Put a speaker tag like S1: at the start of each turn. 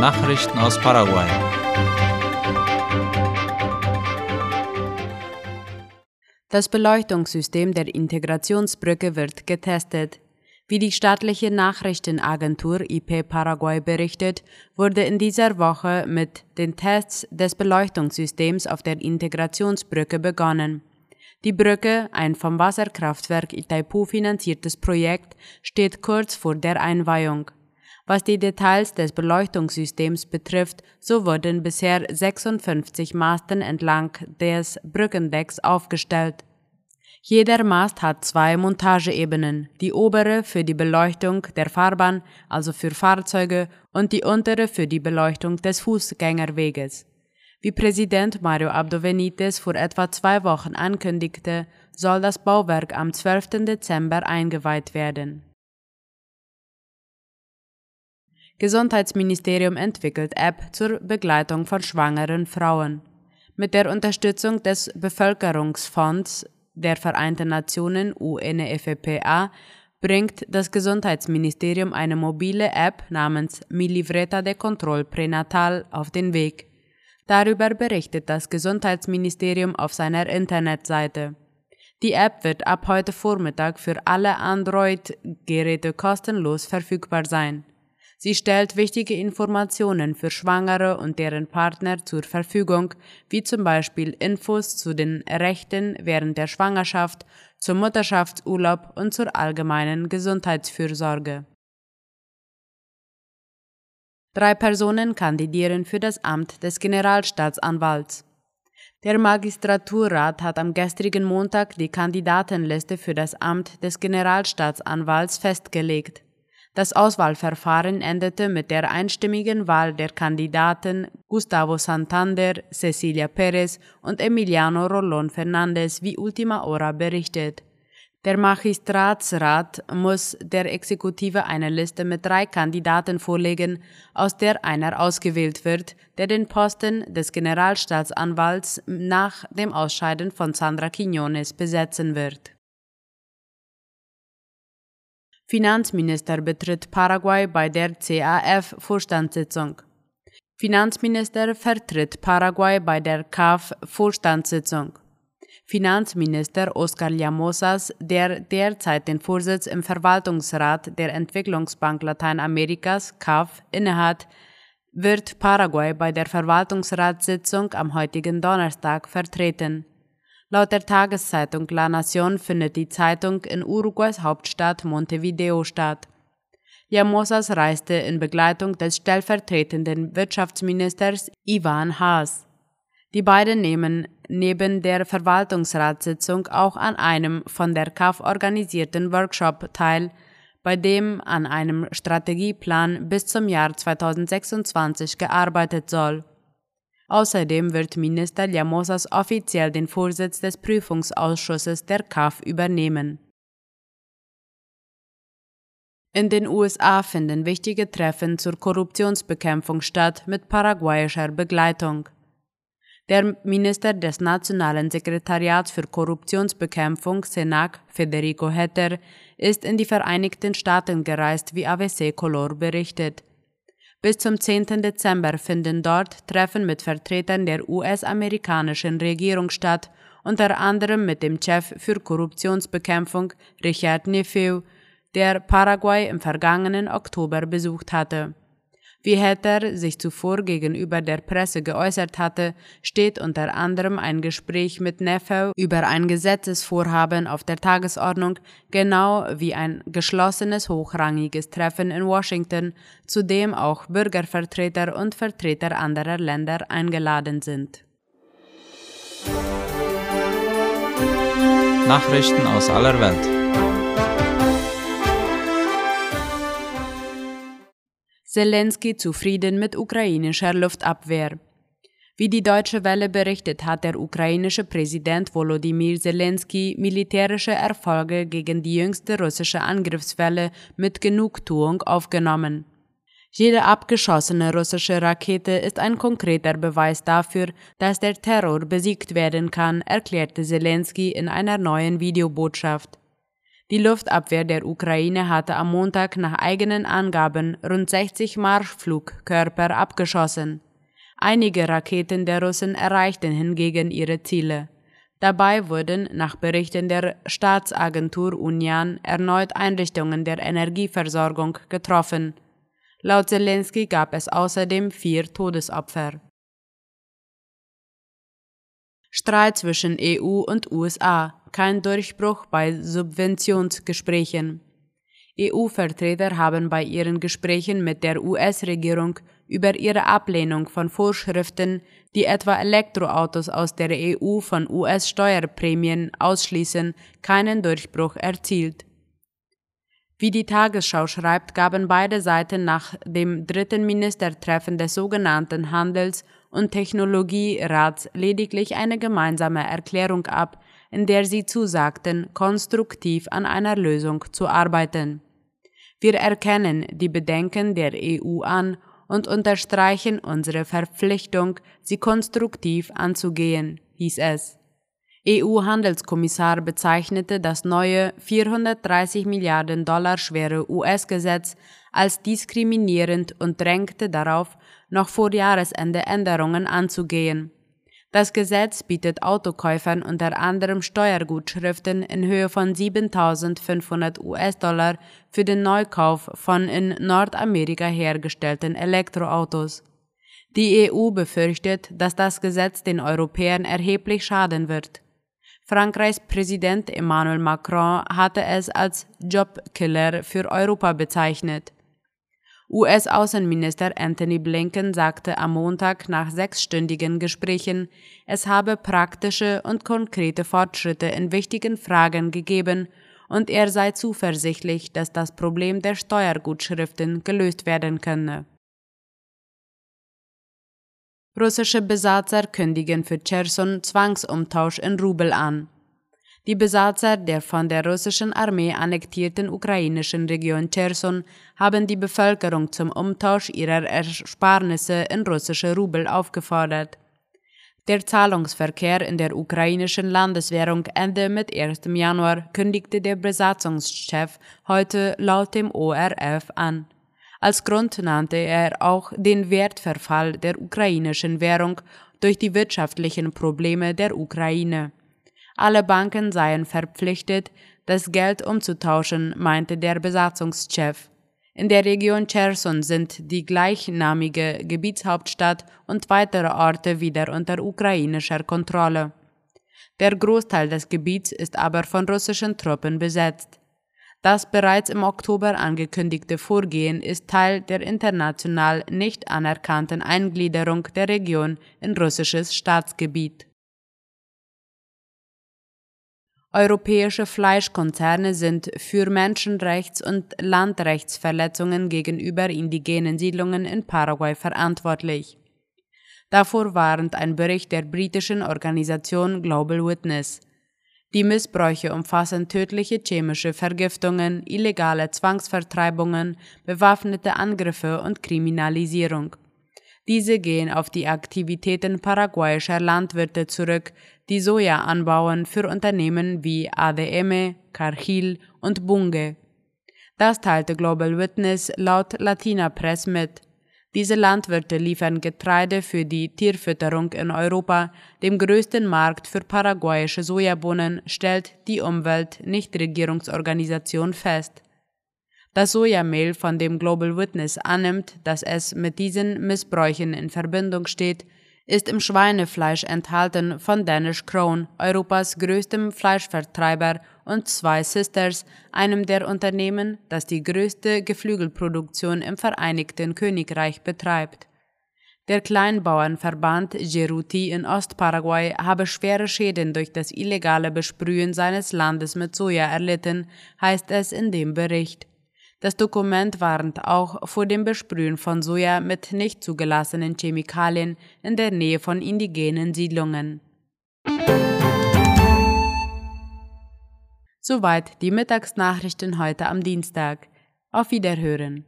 S1: Nachrichten aus Paraguay.
S2: Das Beleuchtungssystem der Integrationsbrücke wird getestet. Wie die staatliche Nachrichtenagentur IP Paraguay berichtet, wurde in dieser Woche mit den Tests des Beleuchtungssystems auf der Integrationsbrücke begonnen. Die Brücke, ein vom Wasserkraftwerk Itaipu finanziertes Projekt, steht kurz vor der Einweihung. Was die Details des Beleuchtungssystems betrifft, so wurden bisher 56 Masten entlang des Brückendecks aufgestellt. Jeder Mast hat zwei Montageebenen, die obere für die Beleuchtung der Fahrbahn, also für Fahrzeuge, und die untere für die Beleuchtung des Fußgängerweges. Wie Präsident Mario Abdo Benitez vor etwa zwei Wochen ankündigte, soll das Bauwerk am 12. Dezember eingeweiht werden. Gesundheitsministerium entwickelt App zur Begleitung von schwangeren Frauen. Mit der Unterstützung des Bevölkerungsfonds der Vereinten Nationen UNFPA bringt das Gesundheitsministerium eine mobile App namens Mi Livreta de Control Prenatal auf den Weg. Darüber berichtet das Gesundheitsministerium auf seiner Internetseite. Die App wird ab heute Vormittag für alle Android-Geräte kostenlos verfügbar sein. Sie stellt wichtige Informationen für Schwangere und deren Partner zur Verfügung, wie zum Beispiel Infos zu den Rechten während der Schwangerschaft, zum Mutterschaftsurlaub und zur allgemeinen Gesundheitsfürsorge. Drei Personen kandidieren für das Amt des Generalstaatsanwalts. Der Magistraturrat hat am gestrigen Montag die Kandidatenliste für das Amt des Generalstaatsanwalts festgelegt. Das Auswahlverfahren endete mit der einstimmigen Wahl der Kandidaten Gustavo Santander, Cecilia Perez und Emiliano Rolón Fernández, wie Ultima Hora berichtet. Der Magistratsrat muss der Exekutive eine Liste mit drei Kandidaten vorlegen, aus der einer ausgewählt wird, der den Posten des Generalstaatsanwalts nach dem Ausscheiden von Sandra Quiñones besetzen wird. Finanzminister betritt Paraguay bei der CAF-Vorstandssitzung. Finanzminister vertritt Paraguay bei der CAF-Vorstandssitzung. Finanzminister Oscar Llamosas, der derzeit den Vorsitz im Verwaltungsrat der Entwicklungsbank Lateinamerikas CAF innehat, wird Paraguay bei der Verwaltungsratssitzung am heutigen Donnerstag vertreten. Laut der Tageszeitung La Nación findet die Zeitung in Uruguays Hauptstadt Montevideo statt. Llamosas reiste in Begleitung des stellvertretenden Wirtschaftsministers Ivan Haas. Die beiden nehmen neben der Verwaltungsratssitzung auch an einem von der KAF organisierten Workshop teil, bei dem an einem Strategieplan bis zum Jahr 2026 gearbeitet soll. Außerdem wird Minister Llamosas offiziell den Vorsitz des Prüfungsausschusses der KAF übernehmen. In den USA finden wichtige Treffen zur Korruptionsbekämpfung statt mit paraguayischer Begleitung. Der Minister des Nationalen Sekretariats für Korruptionsbekämpfung, SENAC, Federico Hetter, ist in die Vereinigten Staaten gereist, wie AVC Color berichtet. Bis zum 10. Dezember finden dort Treffen mit Vertretern der US-amerikanischen Regierung statt, unter anderem mit dem Chef für Korruptionsbekämpfung Richard Nefeu, der Paraguay im vergangenen Oktober besucht hatte. Wie Hetter sich zuvor gegenüber der Presse geäußert hatte, steht unter anderem ein Gespräch mit Neffel über ein Gesetzesvorhaben auf der Tagesordnung, genau wie ein geschlossenes hochrangiges Treffen in Washington, zu dem auch Bürgervertreter und Vertreter anderer Länder eingeladen sind.
S1: Nachrichten aus aller Welt.
S2: Zelensky zufrieden mit ukrainischer Luftabwehr. Wie die Deutsche Welle berichtet, hat der ukrainische Präsident Volodymyr Zelensky militärische Erfolge gegen die jüngste russische Angriffswelle mit Genugtuung aufgenommen. Jede abgeschossene russische Rakete ist ein konkreter Beweis dafür, dass der Terror besiegt werden kann, erklärte Zelensky in einer neuen Videobotschaft. Die Luftabwehr der Ukraine hatte am Montag nach eigenen Angaben rund 60 Marschflugkörper abgeschossen. Einige Raketen der Russen erreichten hingegen ihre Ziele. Dabei wurden nach Berichten der Staatsagentur Union erneut Einrichtungen der Energieversorgung getroffen. Laut Zelensky gab es außerdem vier Todesopfer. Streit zwischen EU und USA, kein Durchbruch bei Subventionsgesprächen. EU-Vertreter haben bei ihren Gesprächen mit der US-Regierung über ihre Ablehnung von Vorschriften, die etwa Elektroautos aus der EU von US-Steuerprämien ausschließen, keinen Durchbruch erzielt. Wie die Tagesschau schreibt, gaben beide Seiten nach dem dritten Ministertreffen des sogenannten Handels- und Technologierats lediglich eine gemeinsame Erklärung ab, in der sie zusagten, konstruktiv an einer Lösung zu arbeiten. Wir erkennen die Bedenken der EU an und unterstreichen unsere Verpflichtung, sie konstruktiv anzugehen, hieß es. EU-Handelskommissar bezeichnete das neue 430 Milliarden Dollar schwere US-Gesetz als diskriminierend und drängte darauf, noch vor Jahresende Änderungen anzugehen. Das Gesetz bietet Autokäufern unter anderem Steuergutschriften in Höhe von 7500 US-Dollar für den Neukauf von in Nordamerika hergestellten Elektroautos. Die EU befürchtet, dass das Gesetz den Europäern erheblich schaden wird. Frankreichs Präsident Emmanuel Macron hatte es als Jobkiller für Europa bezeichnet. US-Außenminister Anthony Blinken sagte am Montag nach sechsstündigen Gesprächen, es habe praktische und konkrete Fortschritte in wichtigen Fragen gegeben und er sei zuversichtlich, dass das Problem der Steuergutschriften gelöst werden könne. Russische Besatzer kündigen für Cherson Zwangsumtausch in Rubel an. Die Besatzer der von der russischen Armee annektierten ukrainischen Region Cherson haben die Bevölkerung zum Umtausch ihrer Ersparnisse in russische Rubel aufgefordert. Der Zahlungsverkehr in der ukrainischen Landeswährung Ende mit 1. Januar kündigte der Besatzungschef heute laut dem ORF an. Als Grund nannte er auch den Wertverfall der ukrainischen Währung durch die wirtschaftlichen Probleme der Ukraine. Alle Banken seien verpflichtet, das Geld umzutauschen, meinte der Besatzungschef. In der Region Cherson sind die gleichnamige Gebietshauptstadt und weitere Orte wieder unter ukrainischer Kontrolle. Der Großteil des Gebiets ist aber von russischen Truppen besetzt. Das bereits im Oktober angekündigte Vorgehen ist Teil der international nicht anerkannten Eingliederung der Region in russisches Staatsgebiet. Europäische Fleischkonzerne sind für Menschenrechts- und Landrechtsverletzungen gegenüber indigenen Siedlungen in Paraguay verantwortlich. Davor warnt ein Bericht der britischen Organisation Global Witness. Die Missbräuche umfassen tödliche chemische Vergiftungen, illegale Zwangsvertreibungen, bewaffnete Angriffe und Kriminalisierung. Diese gehen auf die Aktivitäten paraguayischer Landwirte zurück, die Soja anbauen für Unternehmen wie ADM, Cargill und Bunge. Das teilte Global Witness laut Latina Press mit. Diese Landwirte liefern Getreide für die Tierfütterung in Europa, dem größten Markt für paraguayische Sojabohnen, stellt die Umwelt-Nichtregierungsorganisation fest. Das Sojamehl, von dem Global Witness annimmt, dass es mit diesen Missbräuchen in Verbindung steht, ist im Schweinefleisch enthalten von Danish Crown, Europas größtem Fleischvertreiber, und Zwei Sisters, einem der Unternehmen, das die größte Geflügelproduktion im Vereinigten Königreich betreibt. Der Kleinbauernverband Geruti in Ostparaguay habe schwere Schäden durch das illegale Besprühen seines Landes mit Soja erlitten, heißt es in dem Bericht. Das Dokument warnt auch vor dem Besprühen von Soja mit nicht zugelassenen Chemikalien in der Nähe von indigenen Siedlungen. Soweit die Mittagsnachrichten heute am Dienstag. Auf Wiederhören.